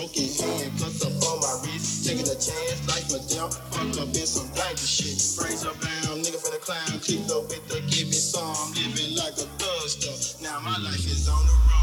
broken hand, cuts up on my wrist. Taking a chance, life or death. Fucked up in some dangerous shit. Praise up down, nigga the clown, clipped up with the give me some. Living like a thug stuff. Now my life is on the